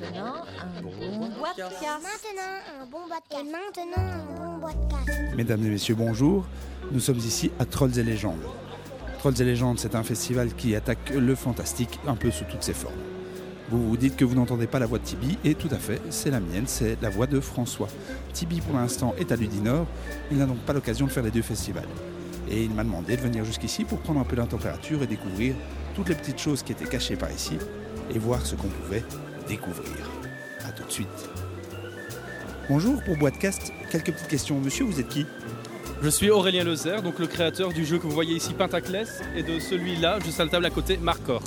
maintenant, un bon bois de casse. Maintenant, un bon bois de casse. Maintenant, un bon bois de casse. Mesdames et messieurs, bonjour. Nous sommes ici à Trolls et légendes. Trolls et légendes, c'est un festival qui attaque le fantastique un peu sous toutes ses formes. Vous vous dites que vous n'entendez pas la voix de Tibi, et tout à fait, c'est la mienne, c'est la voix de François. Tibi, pour l'instant, est à Ludinor, il n'a donc pas l'occasion de faire les deux festivals. Et il m'a demandé de venir jusqu'ici pour prendre un peu la température et découvrir toutes les petites choses qui étaient cachées par ici, et voir ce qu'on pouvait découvrir. A tout de suite. Bonjour, pour Boîtecast, quelques petites questions. Monsieur, vous êtes qui? Je suis Aurélien Lezer, donc le créateur du jeu que vous voyez ici, Pentaclès, et de celui-là, juste à la table à côté, Marcor.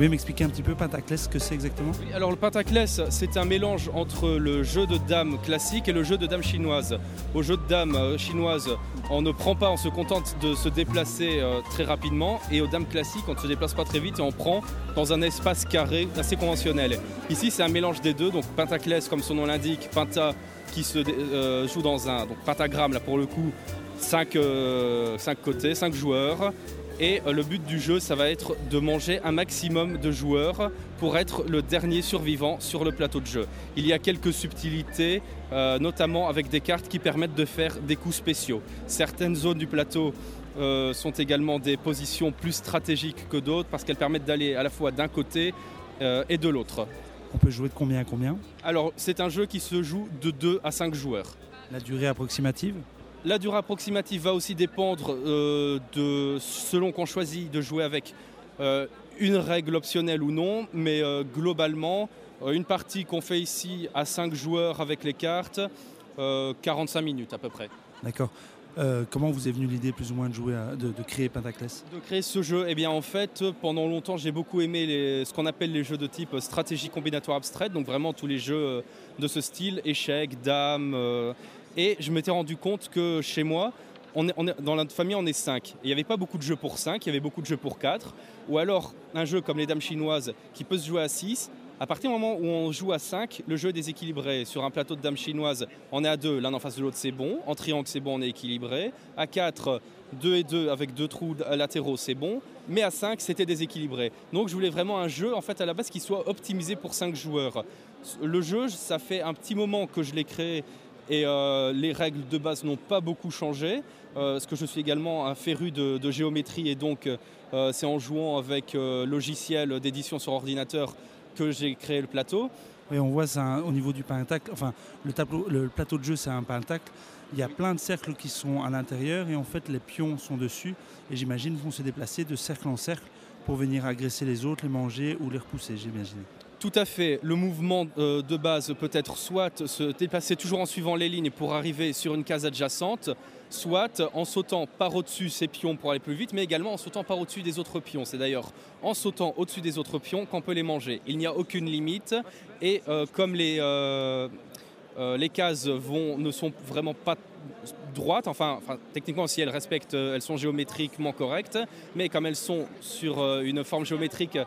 Vous pouvez m'expliquer un petit peu Pentaclès, ce que c'est exactement? Oui, Alors le Pentaclès, c'est un mélange entre le jeu de dames classique et le jeu de dames chinoise. Au jeu de dames euh, chinoise, on ne prend pas, on se contente de se déplacer euh, très rapidement, et aux dames classiques, on ne se déplace pas très vite et on prend dans un espace carré assez conventionnel. Ici, c'est un mélange des deux, donc Pentaclès, comme son nom l'indique, Penta qui se euh, joue dans un donc pentagramme là pour le coup, 5 côtés, 5 joueurs. Et euh, le but du jeu, ça va être de manger un maximum de joueurs pour être le dernier survivant sur le plateau de jeu. Il y a quelques subtilités, euh, notamment avec des cartes qui permettent de faire des coups spéciaux. Certaines zones du plateau euh, sont également des positions plus stratégiques que d'autres parce qu'elles permettent d'aller à la fois d'un côté euh, et de l'autre. On peut jouer de combien à combien? Alors, c'est un jeu qui se joue de 2 à 5 joueurs. La durée approximative? La durée approximative va aussi dépendre euh, de selon qu'on choisit de jouer avec euh, une règle optionnelle ou non, mais euh, globalement, une partie qu'on fait ici à 5 joueurs avec les cartes, euh, 45 minutes à peu près. D'accord. Comment vous est venue l'idée plus ou moins de jouer, à- de, de créer Pentaclès? De créer ce jeu, eh bien en fait, pendant longtemps, j'ai beaucoup aimé les- ce qu'on appelle les jeux de type stratégie combinatoire abstraite, donc vraiment tous les jeux de ce style, échecs, dames. Et je m'étais rendu compte que chez moi, dans notre famille, on est 5. Il n'y avait pas beaucoup de jeux pour 5, il y avait beaucoup de jeux pour 4. Ou alors un jeu comme les dames chinoises qui peut se jouer à 6. À partir du moment où on joue à 5, le jeu est déséquilibré. Sur un plateau de dames chinoises, on est à 2, l'un en face de l'autre, c'est bon. En triangle, c'est bon, on est équilibré. À 4, 2 et 2 avec deux trous latéraux, c'est bon. Mais à 5, c'était déséquilibré. Donc je voulais vraiment un jeu, en fait, à la base, qui soit optimisé pour 5 joueurs. Le jeu, ça fait un petit moment que je l'ai créé et euh, les règles de base n'ont pas beaucoup changé. Euh, parce que je suis également un féru de, géométrie et donc euh, c'est en jouant avec euh, logiciel d'édition sur ordinateur que j'ai créé le plateau. Oui, on voit ça au niveau du pentacle. Enfin, le, tableau, le plateau de jeu, c'est un pentacle. Il y a plein de cercles qui sont à l'intérieur et en fait, les pions sont dessus. Et j'imagine vont se déplacer de cercle en cercle pour venir agresser les autres, les manger ou les repousser, j'imagine. Tout à fait. Le mouvement euh, de base peut être soit se déplacer toujours en suivant les lignes pour arriver sur une case adjacente, soit en sautant par au-dessus ces pions pour aller plus vite, mais également en sautant par au-dessus des autres pions. C'est d'ailleurs en sautant au-dessus des autres pions qu'on peut les manger. Il n'y a aucune limite et euh, comme les, euh, cases ne sont vraiment pas droites, enfin, techniquement si elles respectent, elles sont géométriquement correctes, mais comme elles sont sur une forme géométrique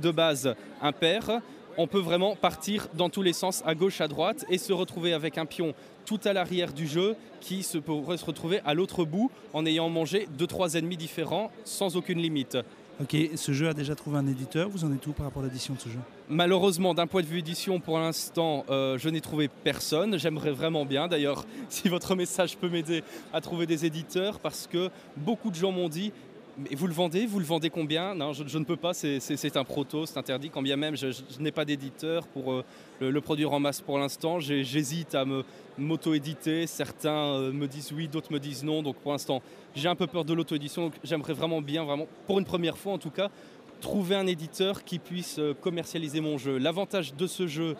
de base impair, on peut vraiment partir dans tous les sens, à gauche, à droite, et se retrouver avec un pion tout à l'arrière du jeu qui se pourrait se retrouver à l'autre bout en ayant mangé deux trois ennemis différents sans aucune limite. Ok, ce jeu a déjà trouvé un éditeur. Vous en êtes où par rapport à l'édition de ce jeu? Malheureusement, d'un point de vue édition, pour l'instant, euh, je n'ai trouvé personne. J'aimerais vraiment bien, d'ailleurs, si votre message peut m'aider à trouver des éditeurs, parce que beaucoup de gens m'ont dit mais vous le vendez Vous le vendez combien? Non, je, ne peux pas, c'est- un proto, c'est interdit. Quand bien même, je, n'ai pas d'éditeur pour euh, le, produire en masse pour l'instant. J'hésite à m'auto-éditer. Certains euh, me disent oui, d'autres me disent non. Donc pour l'instant, j'ai un peu peur de l'auto-édition. J'aimerais vraiment bien, vraiment, pour une première fois en tout cas, trouver un éditeur qui puisse euh, commercialiser mon jeu. L'avantage de ce jeu,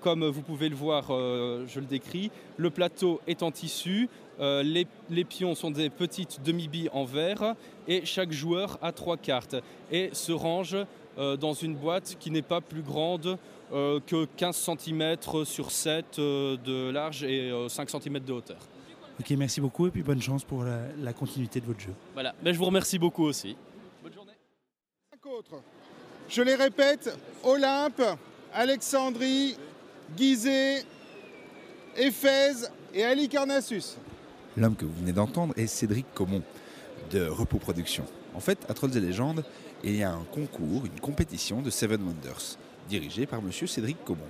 comme vous pouvez le voir, euh, je le décris, le plateau est en tissu, euh, les, les pions sont des petites demi-billes en verre et chaque joueur a trois cartes et se range euh, dans une boîte qui n'est pas plus grande euh, que 15 cm sur 7 euh, de large et euh, 5 cm de hauteur. Ok, merci beaucoup et puis bonne chance pour la, la continuité de votre jeu. Voilà, Mais je vous remercie beaucoup aussi. Je les répète, Olympe, Alexandrie, Gizeh, Éphèse et Halicarnassus. L'homme que vous venez d'entendre est Cédric Comon de Repos Productions. En fait, à Trolls et Légendes, il y a un concours, une compétition de Seven Wonders. dirigé par monsieur Cédric Comon.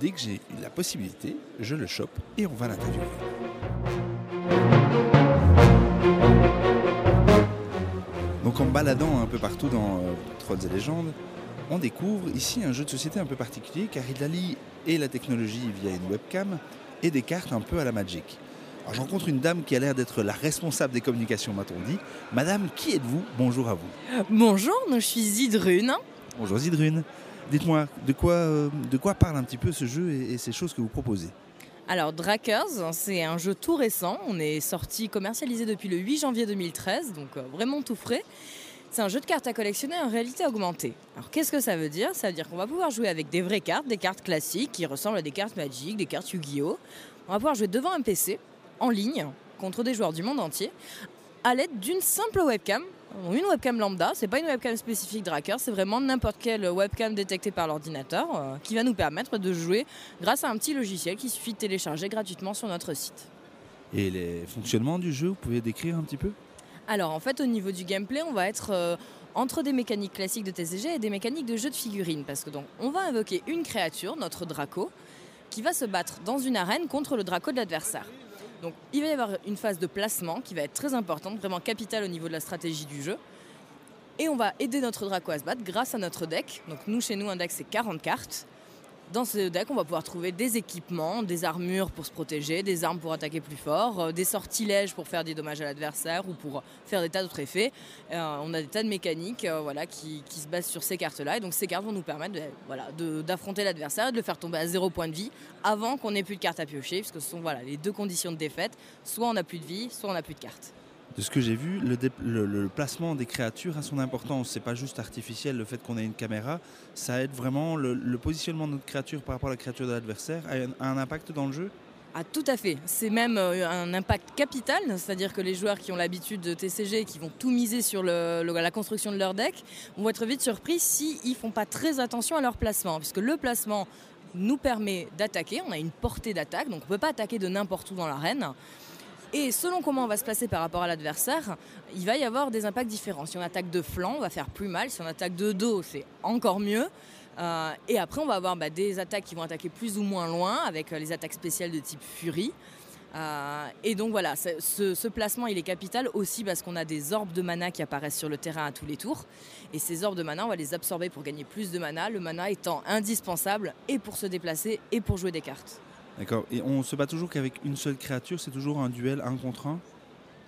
Dès que j'ai la possibilité, je le chope et on va l'interviewer. Donc en me baladant un peu partout dans euh, Trolls et légendes, on découvre ici un jeu de société un peu particulier car il allie et la technologie via une webcam et des cartes un peu à la Magic. Alors je rencontre une dame qui a l'air d'être la responsable des communications, m'a-t-on dit. Madame, qui êtes-vous? Bonjour à vous. Bonjour, je suis Zidrune. Bonjour Zidrune. Dites-moi, de quoi, euh, de quoi parle un petit peu ce jeu et, et ces choses que vous proposez? Alors Drakers, c'est un jeu tout récent. On est sorti commercialisé depuis le 8 janvier 2013, donc euh, vraiment tout frais. C'est un jeu de cartes à collectionner en réalité augmentée. Alors qu'est-ce que ça veut dire? Ça veut dire qu'on va pouvoir jouer avec des vraies cartes, des cartes classiques qui ressemblent à des cartes Magic, des cartes Yu-Gi-Oh! On va pouvoir jouer devant un PC, en ligne, contre des joueurs du monde entier, à l'aide d'une simple webcam. Une webcam lambda, c'est pas une webcam spécifique Dracker, c'est vraiment n'importe quelle webcam détectée par l'ordinateur euh, qui va nous permettre de jouer grâce à un petit logiciel qu'il suffit de télécharger gratuitement sur notre site. Et les fonctionnements du jeu, vous pouvez décrire un petit peu? Alors en fait au niveau du gameplay, on va être euh, entre des mécaniques classiques de TCG et des mécaniques de jeu de figurines parce que donc on va invoquer une créature, notre Draco, qui va se battre dans une arène contre le Draco de l'adversaire. Donc il va y avoir une phase de placement qui va être très importante, vraiment capitale au niveau de la stratégie du jeu. Et on va aider notre Draco à se battre grâce à notre deck. Donc nous, chez nous, un deck, c'est 40 cartes. Dans ce deck, on va pouvoir trouver des équipements, des armures pour se protéger, des armes pour attaquer plus fort, euh, des sortilèges pour faire des dommages à l'adversaire ou pour faire des tas d'autres effets. Euh, on a des tas de mécaniques euh, voilà, qui, se basent sur ces cartes-là. Et donc ces cartes vont nous permettre d'affronter l'adversaire et de le faire tomber à zéro point de vie avant qu'on ait plus de cartes à piocher, puisque ce sont les deux conditions de défaite. Soit on n'a plus de vie, soit on n'a plus de cartes de ce que j'ai vu, le, placement des créatures a son importance. C'est pas juste artificiel le fait qu'on ait une caméra, ça aide vraiment le, positionnement de notre créature par rapport à la créature de l'adversaire a un, un, impact dans le jeu? Ah, tout à fait. C'est même euh, un impact capital, c'est-à-dire que les joueurs qui ont l'habitude de TCG et qui vont tout miser sur la construction de leur deck vont être vite surpris s'ils ne font pas très attention à leur placement, puisque le placement nous permet d'attaquer, on a une portée d'attaque, donc on ne peut pas attaquer de n'importe où dans l'arène. Et selon comment on va se placer par rapport à l'adversaire, il va y avoir des impacts différents. Si on attaque de flanc, on va faire plus mal. Si on attaque de dos, c'est encore mieux. Euh, et après, on va avoir bah, des attaques qui vont attaquer plus ou moins loin, avec euh, les attaques spéciales de type Fury. Euh, et donc voilà, ce, ce, placement il est capital aussi parce qu'on a des orbes de mana qui apparaissent sur le terrain à tous les tours. Et ces orbes de mana, on va les absorber pour gagner plus de mana, le mana étant indispensable et pour se déplacer et pour jouer des cartes. D'accord. Et on se bat toujours qu'avec une seule créature, c'est toujours un duel un contre un?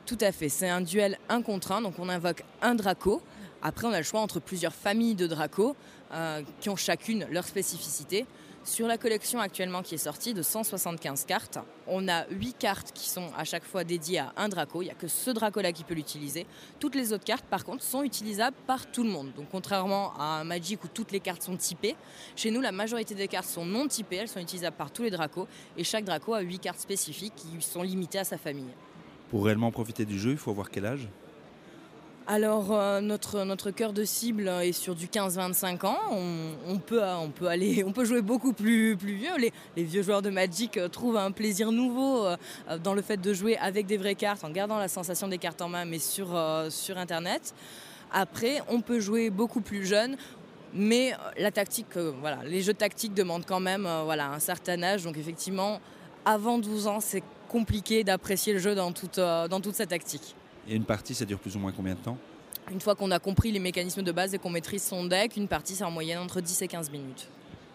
Tout à fait, c'est un duel un contre un, donc on invoque un Draco. Après, on a le choix entre plusieurs familles de Dracos euh, qui ont chacune leur spécificité. Sur la collection actuellement qui est sortie de 175 cartes, on a 8 cartes qui sont à chaque fois dédiées à un Draco. Il n'y a que ce Draco-là qui peut l'utiliser. Toutes les autres cartes, par contre, sont utilisables par tout le monde. Donc contrairement à un Magic où toutes les cartes sont typées, chez nous, la majorité des cartes sont non typées. Elles sont utilisables par tous les Dracos. Et chaque Draco a 8 cartes spécifiques qui sont limitées à sa famille. Pour réellement profiter du jeu, il faut avoir quel âge? Alors euh, notre, cœur de cible est sur du 15-25 ans. On, on, peut, on, peut aller, on peut jouer beaucoup plus, plus vieux. Les, vieux joueurs de Magic euh, trouvent un plaisir nouveau euh, dans le fait de jouer avec des vraies cartes, en gardant la sensation des cartes en main, mais sur, euh, Internet. Après, on peut jouer beaucoup plus jeune. Mais la tactique, euh, voilà, les jeux tactiques demandent quand même euh, voilà, un certain âge. Donc effectivement, avant 12 ans, c'est compliqué d'apprécier le jeu euh, dans toute sa tactique. Et une partie, ça dure plus ou moins combien de temps Une fois qu'on a compris les mécanismes de base et qu'on maîtrise son deck, une partie, c'est en moyenne entre 10 et 15 minutes.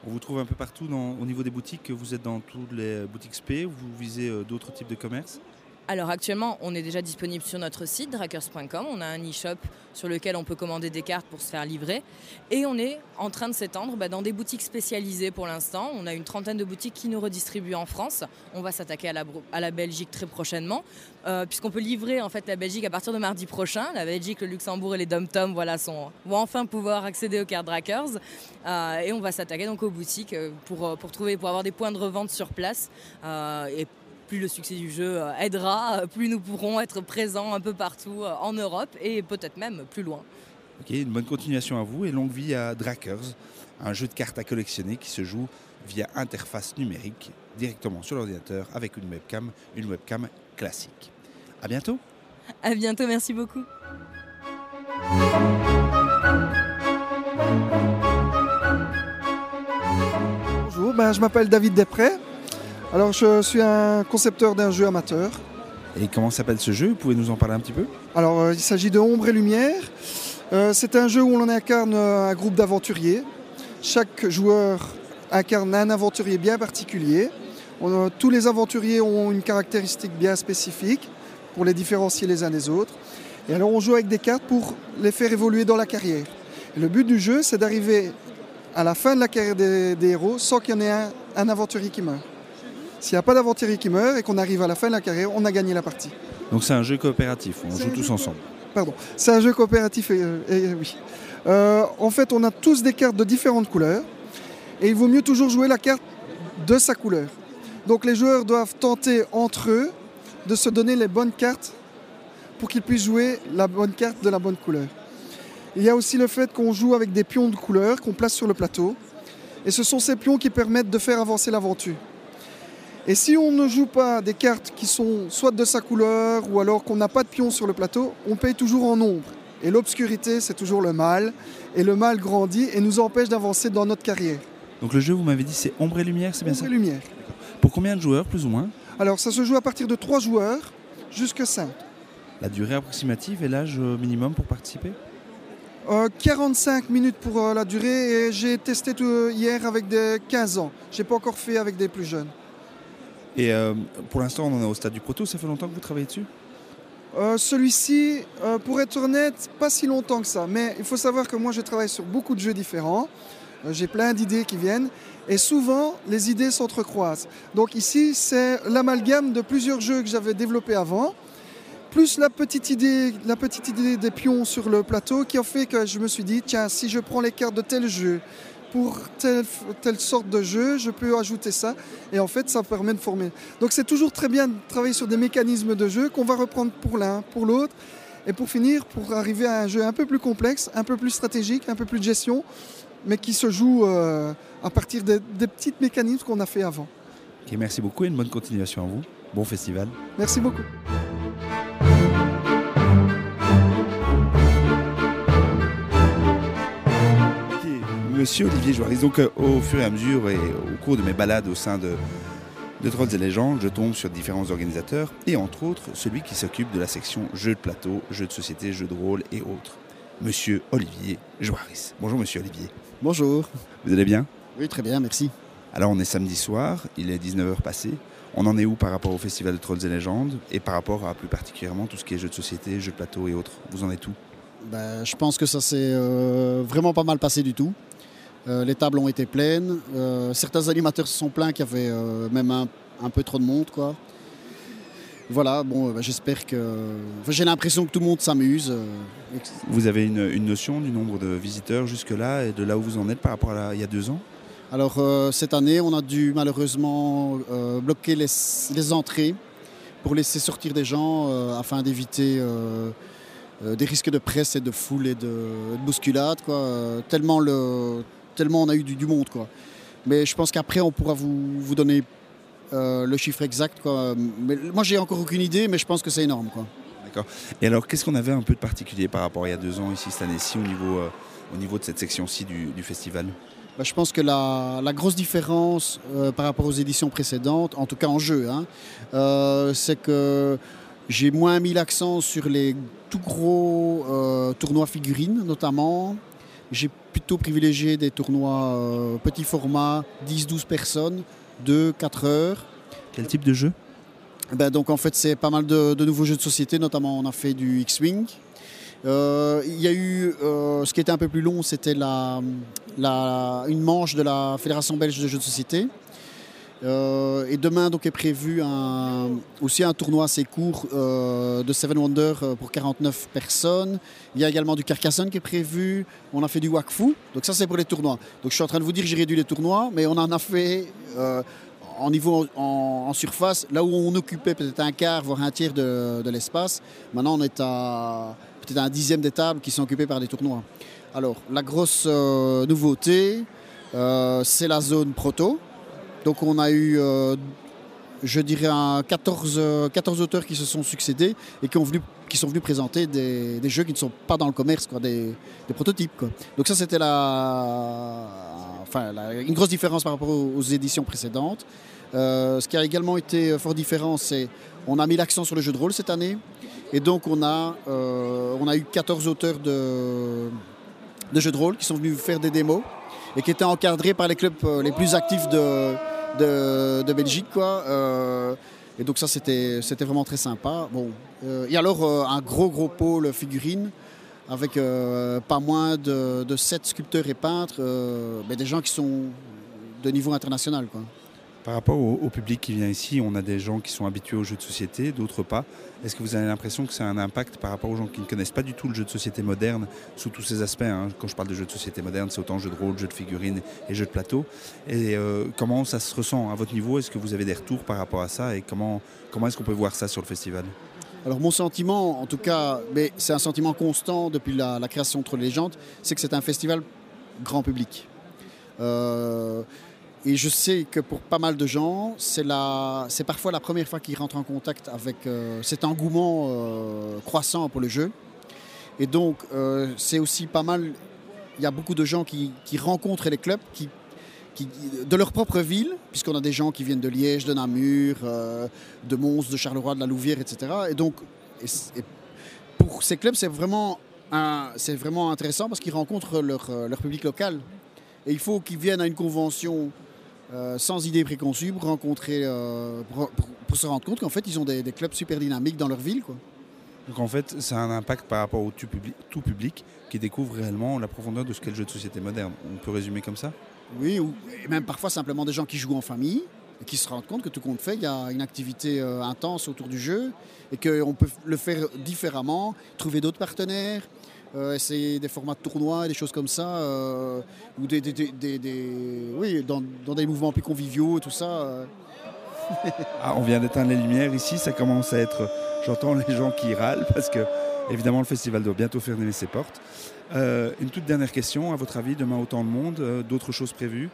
On vous trouve un peu partout dans, au niveau des boutiques. Vous êtes dans toutes les boutiques SP ou vous visez euh, d'autres types de commerces alors actuellement, on est déjà disponible sur notre site drakers.com. On a un e-shop sur lequel on peut commander des cartes pour se faire livrer. Et on est en train de s'étendre bah, dans des boutiques spécialisées pour l'instant. On a une trentaine de boutiques qui nous redistribuent en France. On va s'attaquer à la, Belgique très prochainement, euh, puisqu'on peut livrer en fait la Belgique à partir de mardi prochain. La Belgique, le Luxembourg et les Dom-Tom voilà, vont enfin pouvoir accéder aux cartes Drakers. Euh, et on va s'attaquer donc aux boutiques euh, pour, pour, trouver, pour avoir des points de revente sur place. Euh, plus le succès du jeu aidera, plus nous pourrons être présents un peu partout en Europe et peut-être même plus loin. Ok, une bonne continuation à vous et longue vie à Drakers, un jeu de cartes à collectionner qui se joue via interface numérique directement sur l'ordinateur avec une webcam, une webcam classique. À bientôt. À bientôt, merci beaucoup. ben, je m'appelle David Després. Alors je suis un concepteur d'un jeu amateur. Et comment s'appelle ce jeu? Vous pouvez nous en parler un petit peu? Alors euh, il s'agit de Ombre et Lumière. Euh, c'est un jeu où l'on incarne euh, un groupe d'aventuriers. Chaque joueur incarne un aventurier bien particulier. On, tous les aventuriers ont une caractéristique bien spécifique pour les différencier les uns des autres. Et alors on joue avec des cartes pour les faire évoluer dans la carrière. Et le but du jeu, c'est d'arriver à la fin de la carrière des, des héros sans qu'il y en ait un, un aventurier qui meurt. S'il n'y a pas d'aventurier qui meurt et qu'on arrive à la fin de la carrière, on a gagné la partie. Donc c'est un jeu coopératif, on joue tous ensemble. Pardon, c'est un jeu coopératif, et, et- oui. Euh, en fait, on a tous des cartes de différentes couleurs et il vaut mieux toujours jouer la carte de sa couleur. Donc les joueurs doivent tenter entre eux de se donner les bonnes cartes pour qu'ils puissent jouer la bonne carte de la bonne couleur. Il y a aussi le fait qu'on joue avec des pions de couleur qu'on place sur le plateau et ce sont ces pions qui permettent de faire avancer l'aventure. Et si on ne joue pas des cartes qui sont soit de sa couleur ou alors qu'on n'a pas de pions sur le plateau, on paye toujours en nombre. Et l'obscurité, c'est toujours le mal. Et le mal grandit et nous empêche d'avancer dans notre carrière. Donc le jeu, vous m'avez dit, c'est Ombre et Lumière, c'est bien Ombre ça et lumière. Pour combien de joueurs, plus ou moins Alors ça se joue à partir de 3 joueurs jusque 5. La durée approximative et l'âge euh, minimum pour participer Euh, 45 minutes pour euh, la durée et j'ai testé tout, euh, hier avec des 15 ans. J'ai pas encore fait avec des plus jeunes. Et euh, pour l'instant, on en est au stade du proto, ça fait longtemps que vous travaillez dessus? Euh, Celui-ci, euh, pour être honnête, pas si longtemps que ça. Mais il faut savoir que moi, je travaille sur beaucoup de jeux différents. J'ai plein d'idées qui viennent. Et souvent, les idées s'entrecroisent. Donc ici, c'est l'amalgame de plusieurs jeux que j'avais développés avant, plus la petite, idée, la petite idée des pions sur le plateau qui a fait que je me suis dit, tiens, si je prends les cartes de tel jeu pour telle, telle sorte de jeu, je peux ajouter ça. Et en fait, ça permet de former. Donc c'est toujours très bien de travailler sur des mécanismes de jeu qu'on va reprendre pour l'un, pour l'autre. Et pour finir, pour arriver à un jeu un peu plus complexe, un peu plus stratégique, un peu plus de gestion, mais qui se joue euh, à partir des, des petits mécanismes qu'on a fait avant. Merci beaucoup et une bonne continuation à vous. Bon festival. Merci beaucoup. Monsieur Olivier Joaris, donc euh, au fur et à mesure et au cours de mes balades au sein de, de Trolls et légendes, je tombe sur différents organisateurs et entre autres celui qui s'occupe de la section jeux de plateau, jeux de société, jeux de rôle et autres. Monsieur Olivier Joaris. Bonjour Monsieur Olivier. Bonjour. Vous allez bien? Oui, très bien, merci. Alors on est samedi soir, il est 19h passé. On en est où par rapport au festival de Trolls et légendes et par rapport à plus particulièrement tout ce qui est jeux de société, jeux de plateau et autres? Vous en êtes où? Ben, je pense que ça s'est euh, vraiment pas mal passé du tout. Euh, les tables ont été pleines. Euh, certains animateurs se sont plaints qu'il y avait euh, même un, un peu trop de monde. Quoi. Voilà, bon, ben, j'espère que. enfin, J'ai l'impression que tout le monde s'amuse. Vous avez une, une notion du nombre de visiteurs jusque-là et de là où vous en êtes par rapport à la- il y a deux ans? Alors, cette année, on a dû malheureusement bloquer les, les entrées pour laisser sortir des gens afin d'éviter euh, des risques de presse et de foule et de, de bousculade. Quoi. Euh, tellement, le, tellement on a eu du, du monde. Quoi. Mais je pense qu'après, on pourra vous, vous donner euh, le chiffre exact. Quoi. Mais, moi, j'ai encore aucune idée, mais je pense que c'est énorme. Quoi. D'accord. Et alors, qu'est-ce qu'on avait un peu de particulier par rapport à il y a deux ans ici, cette année-ci, au niveau, euh, au niveau de cette section-ci du, du festival? Bah, je pense que la, la grosse différence euh, par rapport aux éditions précédentes, en tout cas en jeu, hein, euh, c'est que j'ai moins mis l'accent sur les tout gros euh, tournois figurines notamment. J'ai plutôt privilégié des tournois euh, petit format, 10-12 personnes, 2-4 heures. Quel type de jeu? Ben, donc en fait c'est pas mal de, de nouveaux jeux de société, notamment on a fait du X-Wing. Euh, Il y a eu, euh, ce qui était un peu plus long, c'était la, la- une manche de la Fédération belge de jeux de société. Euh, et demain donc est prévu aussi un tournoi assez court euh, de Seven Wonders euh, pour 49 personnes. Il y a également du Carcassonne qui est prévu. On a fait du Wakfu. Donc ça c'est pour les tournois. Donc je suis en train de vous dire j'ai réduit les tournois, mais on en a fait en niveau en, surface, là où on occupait peut-être un quart, voire un tiers de, l'espace. Maintenant on est à peut-être un dixième des tables qui sont occupées par des tournois. Alors la grosse nouveauté, c'est la zone proto. Donc on a eu, euh, je dirais, un 14, euh, 14 auteurs qui se sont succédés et qui, sont venus présenter des, jeux qui ne sont pas dans le commerce, quoi, des, prototypes. Donc ça c'était la une grosse différence par rapport aux, éditions précédentes. ce qui a également été fort différent, c'est on a mis l'accent sur le jeu de rôle cette année. Et donc on a, on a eu 14 auteurs de, de jeux de rôle qui sont venus faire des démos et qui étaient encadrés par les clubs les plus actifs de, de, Belgique. Quoi. et donc ça, c'était vraiment très sympa. Bon. et alors, un gros, gros pôle figurines avec euh, pas moins de, de 7 sculpteurs et peintres, euh, mais des gens qui sont de niveau international. Par rapport au, public qui vient ici, on a des gens qui sont habitués aux jeux de société, d'autres pas. Est-ce que vous avez l'impression que c'est un impact par rapport aux gens qui ne connaissent pas du tout le jeu de société moderne sous tous ses aspects hein? Quand je parle de jeu de société moderne, c'est autant jeu de rôle, jeu de figurines et jeu de plateau. Et euh, comment ça se ressent à votre niveau? Est-ce que vous avez des retours par rapport à ça? Et comment, comment est-ce qu'on peut voir ça sur le festival? Alors mon sentiment, en tout cas, mais c'est un sentiment constant depuis la, création de légendes, c'est que c'est un festival grand public. Euh, et je sais que pour pas mal de gens, c'est parfois la première fois qu'ils rentrent en contact avec euh, cet engouement euh, croissant pour le jeu. Et donc, c'est aussi pas mal. Il y a beaucoup de gens qui, rencontrent les clubs, qui de leur propre ville, puisqu'on a des gens qui viennent de Liège, de Namur, euh, de Mons, de Charleroi, de la Louvière, etc. Et donc, pour ces clubs, c'est vraiment, vraiment intéressant parce qu'ils rencontrent leur, euh, leur, public local. Et il faut qu'ils viennent à une convention euh, sans idée préconçue pour rencontrer, pour, se rendre compte qu'en fait, ils ont des, clubs super dynamiques dans leur ville. Quoi. Donc en fait, ça a un impact par rapport au tout public, tout public qui découvre réellement la profondeur de ce qu'est le jeu de société moderne. On peut résumer comme ça? Oui, ou même parfois simplement des gens qui jouent en famille et qui se rendent compte que tout compte fait, il y a une activité euh, intense autour du jeu et qu'on peut le faire différemment, trouver d'autres partenaires, euh, essayer des formats de tournois, des choses comme ça, euh, ou des, oui, dans, des mouvements plus conviviaux, tout ça. ah, on vient d'éteindre les lumières ici, ça commence à être. J'entends les gens qui râlent parce que, évidemment, le festival doit bientôt fermer ses portes. Euh, une toute dernière question, à votre avis, demain autant de monde, euh, d'autres choses prévues?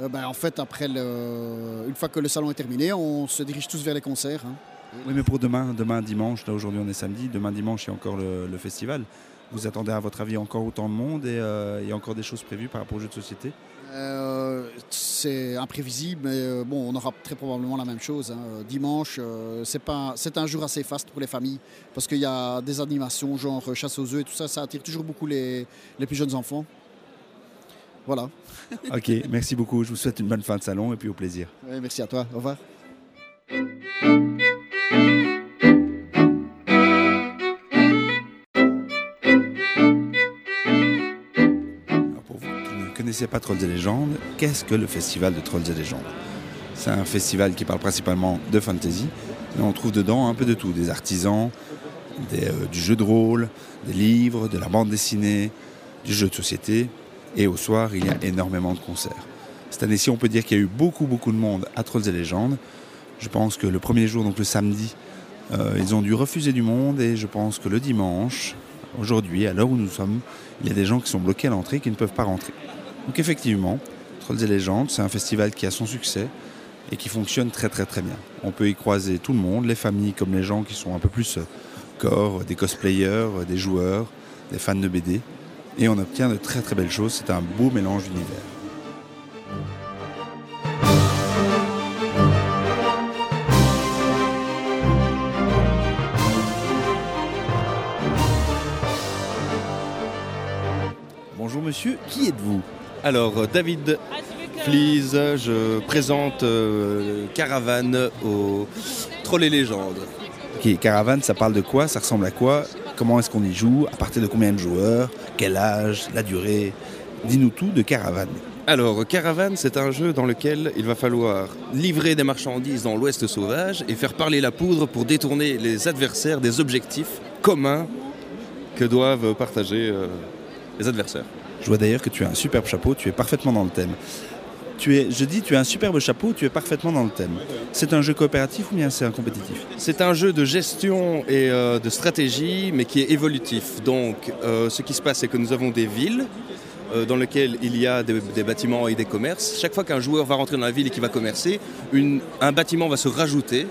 Euh, ben, En fait, après une fois que le salon est terminé, on se dirige tous vers les concerts. Hein. Oui, mais pour demain, demain dimanche, là aujourd'hui on est samedi, demain dimanche il y a encore le, festival. Vous attendez à votre avis encore autant de monde et il y a encore des choses prévues par rapport aux jeux de société? Euh, c'est imprévisible, mais euh, bon, on aura très probablement la même chose. Hein. Dimanche, euh, c'est pas, c'est un jour assez faste pour les familles parce qu'il y a des animations genre chasse aux œufs et tout ça, ça attire toujours beaucoup les, les plus jeunes enfants. Voilà. ok, merci beaucoup. Je vous souhaite une bonne fin de salon et puis au plaisir. merci à toi. Au revoir. Pas Trolls et légendes, qu'est-ce que le festival de Trolls et légendes? C'est un festival qui parle principalement de fantasy, mais on trouve dedans un peu de tout, des artisans, euh, du jeu de rôle, des livres, de la bande dessinée, du jeu de société, et au soir, il y a énormément de concerts. Cette année-ci, on peut dire qu'il y a eu beaucoup, beaucoup de monde à Trolls et légendes. Je pense que le premier jour, donc le samedi, euh, ils ont dû refuser du monde, et je pense que le dimanche, aujourd'hui, à l'heure où nous sommes, il y a des gens qui sont bloqués à l'entrée qui ne peuvent pas rentrer. Donc effectivement, Trolls et légendes, c'est un festival qui a son succès et qui fonctionne très très très bien. On peut y croiser tout le monde, les familles comme les gens qui sont un peu plus euh, corps, des cosplayers, des joueurs, des fans de BD. Et on obtient de très très belles choses, c'est un beau mélange d'univers. Bonjour monsieur, qui êtes-vous? Alors, David Flees, je présente euh, Caravane au Troll et Légendes. Ok, Caravane, ça parle de quoi? Ça ressemble à quoi? Comment est-ce qu'on y joue? À partir de combien de joueurs? Quel âge? La durée? Dis-nous tout de Caravane. Alors, Caravane, c'est un jeu dans lequel il va falloir livrer des marchandises dans l'Ouest sauvage et faire parler la poudre pour détourner les adversaires des objectifs communs que doivent partager euh, les adversaires. Je vois d'ailleurs que tu as un superbe chapeau, tu es parfaitement dans le thème. Tu es, je dis, tu as un superbe chapeau, tu es parfaitement dans le thème. C'est un jeu coopératif ou bien c'est un compétitif? C'est un jeu de gestion et euh, de stratégie, mais qui est évolutif. Donc, euh, ce qui se passe, c'est que nous avons des villes euh, dans lesquelles il y a des, bâtiments et des commerces. Chaque fois qu'un joueur va rentrer dans la ville et qui va commercer, un bâtiment va se rajouter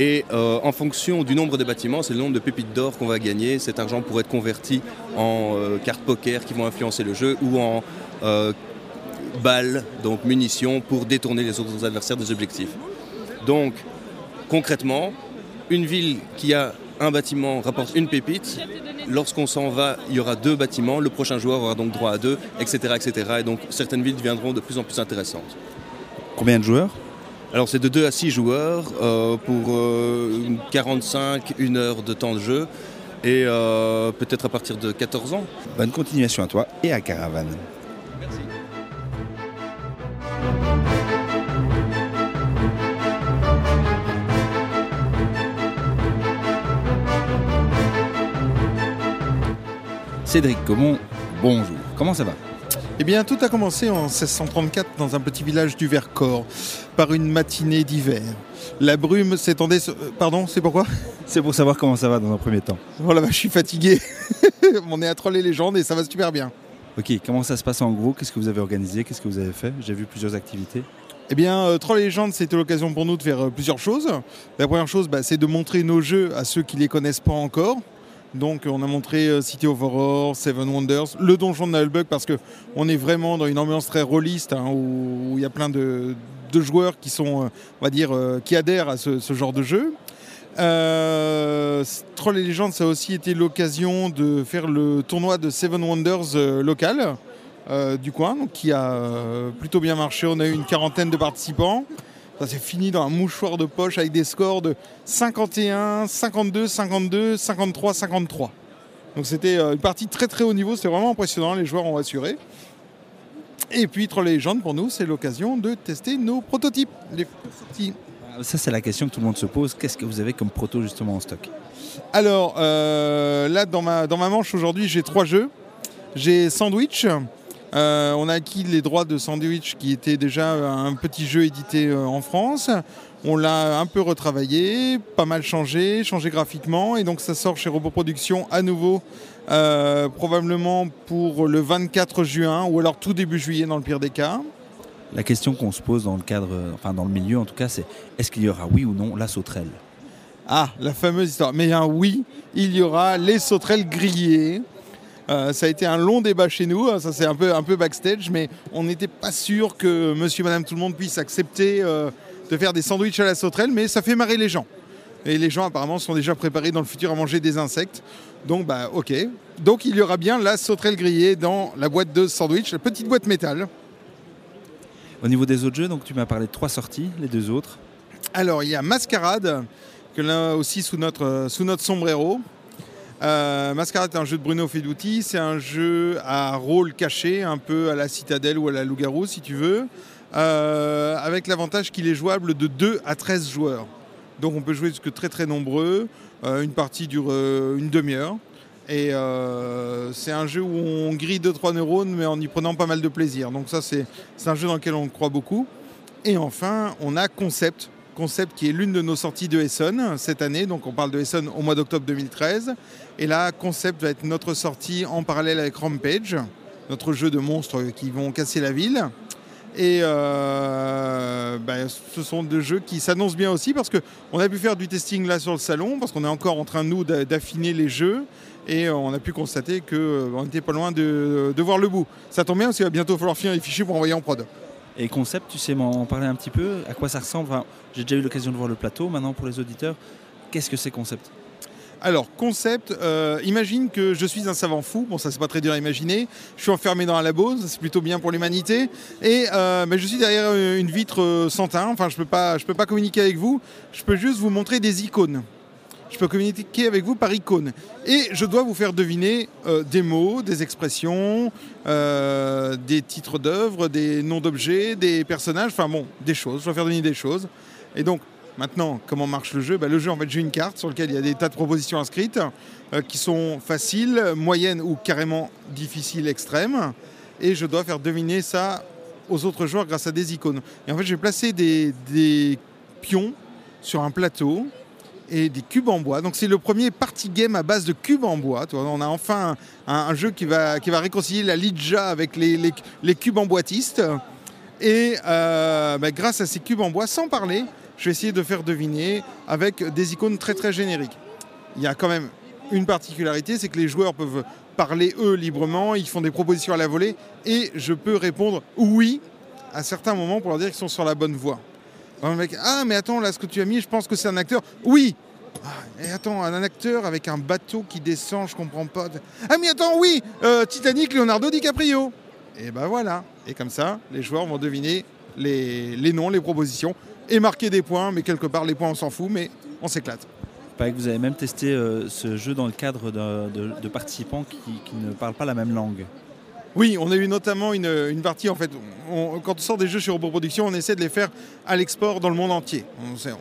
et euh, en fonction du nombre de bâtiments, c'est le nombre de pépites d'or qu'on va gagner. Cet argent pourrait être converti en euh, cartes poker qui vont influencer le jeu ou en euh, balles, donc munitions, pour détourner les autres adversaires des objectifs. Donc, concrètement, une ville qui a un bâtiment rapporte une pépite. Lorsqu'on s'en va, il y aura deux bâtiments. Le prochain joueur aura donc droit à deux, etc. etc. Et donc certaines villes deviendront de plus en plus intéressantes. Combien de joueurs? Alors c'est de 2 à 6 joueurs euh, pour euh, 45, une heure de temps de jeu. Et euh, peut-être à partir de 14 ans. Bonne continuation à toi et à Caravane. Merci. Cédric Comon, bonjour. Comment ça va? Eh bien, tout a commencé en 1634 dans un petit village du Vercors, par une matinée d'hiver. La brume s'étendait. sur- euh, Pardon, c'est pourquoi? C'est pour savoir comment ça va dans un premier temps. Oh là, je suis fatigué. On est à Troll et Légendes et ça va super bien. Ok, comment ça se passe en gros? Qu'est-ce que vous avez organisé? Qu'est-ce que vous avez fait? J'ai vu plusieurs activités. Eh bien, euh, Troll et Légendes, c'était l'occasion pour nous de faire euh, plusieurs choses. La première chose, bah, c'est de montrer nos jeux à ceux qui ne les connaissent pas encore. Donc, on a montré euh, City of Horror, Seven Wonders, le donjon de Nullbug, parce qu'on est vraiment dans une ambiance très rôliste, hein, où il y a plein de, joueurs qui sont, euh, on va dire, euh, qui adhèrent à ce, genre de jeu. Troll et Légendes, ça a aussi été l'occasion de faire le tournoi de Seven Wonders local du coin, qui a plutôt bien marché. On a eu une quarantaine de participants. Ça s'est fini dans un mouchoir de poche avec des scores de 51, 52, 52, 53, 53. Donc c'était euh, une partie très très haut niveau, c'était vraiment impressionnant, les joueurs ont assuré. Et puis Troll et Légendes, pour nous, c'est l'occasion de tester nos prototypes, les sorties. Ça, c'est la question que tout le monde se pose. Qu'est-ce que vous avez comme proto justement en stock? Alors, euh, là, dans ma, dans ma manche aujourd'hui, j'ai trois jeux. J'ai Sandwich. Euh, on a acquis les droits de Sandwich, qui était déjà un petit jeu édité euh, en France. On l'a un peu retravaillé, pas mal changé, changé graphiquement. Et donc, ça sort chez Robot Productions à nouveau, euh, probablement pour le 24 juin ou alors tout début juillet, dans le pire des cas. La question qu'on se pose dans le cadre, euh, enfin dans le milieu en tout cas, c'est est-ce qu'il y aura oui ou non la sauterelle? Ah, la fameuse histoire. Mais un oui, il y aura les sauterelles grillées. Euh, ça a été un long débat chez nous, hein, ça c'est un peu, un peu backstage, mais on n'était pas sûr que monsieur, madame, tout le monde puisse accepter euh, de faire des sandwichs à la sauterelle, mais ça fait marrer les gens. Et les gens apparemment sont déjà préparés dans le futur à manger des insectes. Donc bah ok. Donc il y aura bien la sauterelle grillée dans la boîte de sandwich, la petite boîte métal. Au niveau des autres jeux, donc tu m'as parlé de trois sorties, les deux autres. Alors, il y a Mascarade, que là aussi sous notre, euh, sous notre sombrero. Euh, Mascarade est un jeu de Bruno Feduti. C'est un jeu à rôle caché, un peu à la Citadelle ou à la Loup-Garou, si tu veux, euh, avec l'avantage qu'il est jouable de 2 à 13 joueurs. Donc, on peut jouer jusque très très nombreux. Euh, une partie dure euh, une demi-heure. Et c'est un jeu où on grille 2-3 neurones, mais en y prenant pas mal de plaisir. Donc, ça, c'est un jeu dans lequel on croit beaucoup. Et enfin, on a Concept. Concept qui est l'une de nos sorties de Essonne cette année. Donc on parle de Essonne au mois d'octobre 2013. Et là, Concept va être notre sortie en parallèle avec Rampage, notre jeu de monstres qui vont casser la ville. Et euh, ben, ce sont deux jeux qui s'annoncent bien aussi parce qu'on a pu faire du testing là sur le salon, parce qu'on est encore en train, nous, d'a- d'affiner les jeux. Et euh, on a pu constater qu'on n'était pas loin de, de voir le bout. Ça tombe bien parce qu'il va bientôt falloir finir les fichiers pour envoyer en prod. Et concept, tu sais m'en parler un petit peu À quoi ça ressemble J'ai déjà eu l'occasion de voir le plateau. Maintenant, pour les auditeurs, qu'est-ce que c'est concept? Alors, concept, euh, imagine que je suis un savant fou. Bon, ça, c'est pas très dur à imaginer. Je suis enfermé dans un labo, c'est plutôt bien pour l'humanité. Et euh, mais je suis derrière euh, une vitre sans teint. Enfin, je peux je peux pas communiquer avec vous. Je peux juste vous montrer des icônes. Je peux communiquer avec vous par icône. Et je dois vous faire deviner euh, des mots, des expressions, euh, des titres d'œuvres, des noms d'objets, des personnages, enfin bon, des choses. Je dois faire deviner des choses. Et donc, maintenant, comment marche le jeu? Ben, Le jeu, en fait, j'ai une carte sur laquelle il y a des tas de propositions inscrites euh, qui sont faciles, moyennes ou carrément difficiles, extrêmes. Et je dois faire deviner ça aux autres joueurs grâce à des icônes. Et en fait, je vais placer des, des pions sur un plateau et des cubes en bois. Donc c'est le premier party game à base de cubes en bois. On a enfin un, jeu qui va, réconcilier la Lidja avec les, cubes en boîtistes. Et euh, bah, grâce à ces cubes en bois, sans parler, je vais essayer de faire deviner avec des icônes très très génériques. Il y a quand même une particularité, c'est que les joueurs peuvent parler eux librement, ils font des propositions à la volée et je peux répondre oui à certains moments pour leur dire qu'ils sont sur la bonne voie. Ah mais attends, là ce que tu as mis, je pense que c'est un acteur. Oui ah, Et attends, un acteur avec un bateau qui descend, je comprends pas. Ah mais attends, oui euh, Titanic, Leonardo DiCaprio Et ben voilà. Et comme ça, les joueurs vont deviner les, noms, les propositions et marquer des points, mais quelque part les points on s'en fout, mais on s'éclate. Que vous avez même testé euh, ce jeu dans le cadre de, participants qui ne parlent pas la même langue. Oui, on a eu notamment une, une partie, en fait, quand on sort des jeux sur Production, on essaie de les faire à l'export dans le monde entier.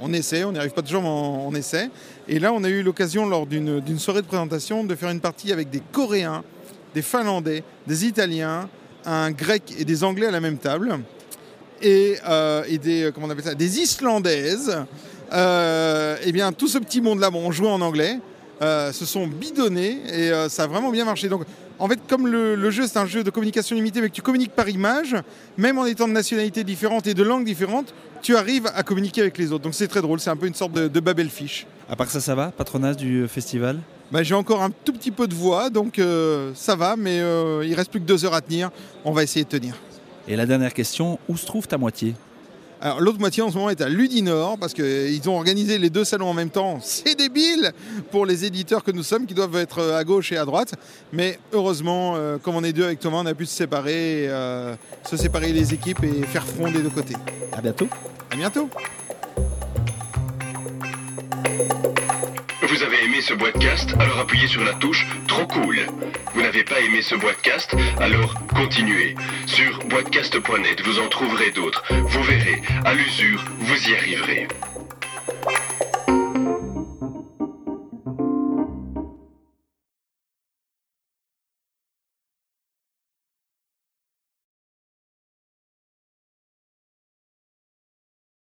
On, essaie, on n'y arrive pas toujours, mais on, essaie. Et là, on a eu l'occasion, lors d'une soirée de présentation, de faire une partie avec des Coréens, des Finlandais, des Italiens, un Grec et des Anglais à la même table. Et, euh, et des, comment on ça, des Islandaises. Euh, eh bien, tout ce petit monde-là, bon, on jouait en anglais, euh, se sont bidonnés et euh, ça a vraiment bien marché. Donc, en fait, comme le, le jeu, c'est un jeu de communication limitée, mais que tu communiques par image, même en étant de nationalités différentes et de langues différentes, tu arrives à communiquer avec les autres. Donc, c'est très drôle, c'est un peu une sorte de, de Babelfish. À part ça, ça va Patronage du festival? Bah, J'ai encore un tout petit peu de voix, donc euh, ça va, mais euh, il reste plus que deux heures à tenir. On va essayer de tenir. Et la dernière question, où se trouve ta moitié? Alors l'autre moitié en ce moment est à Ludinor parce qu'ils ont organisé les deux salons en même temps. C'est débile pour les éditeurs que nous sommes qui doivent être à gauche et à droite. Mais heureusement, euh, comme on est deux avec Thomas, on a pu se séparer, euh, se séparer les équipes et faire front des deux côtés. À bientôt. À bientôt. Aimé ce boîtecast Alors appuyez sur la touche Trop cool. Vous n'avez pas aimé ce boîtecast Alors continuez. Sur boîtecast.net, vous en trouverez d'autres. Vous verrez, à l'usure, vous y arriverez.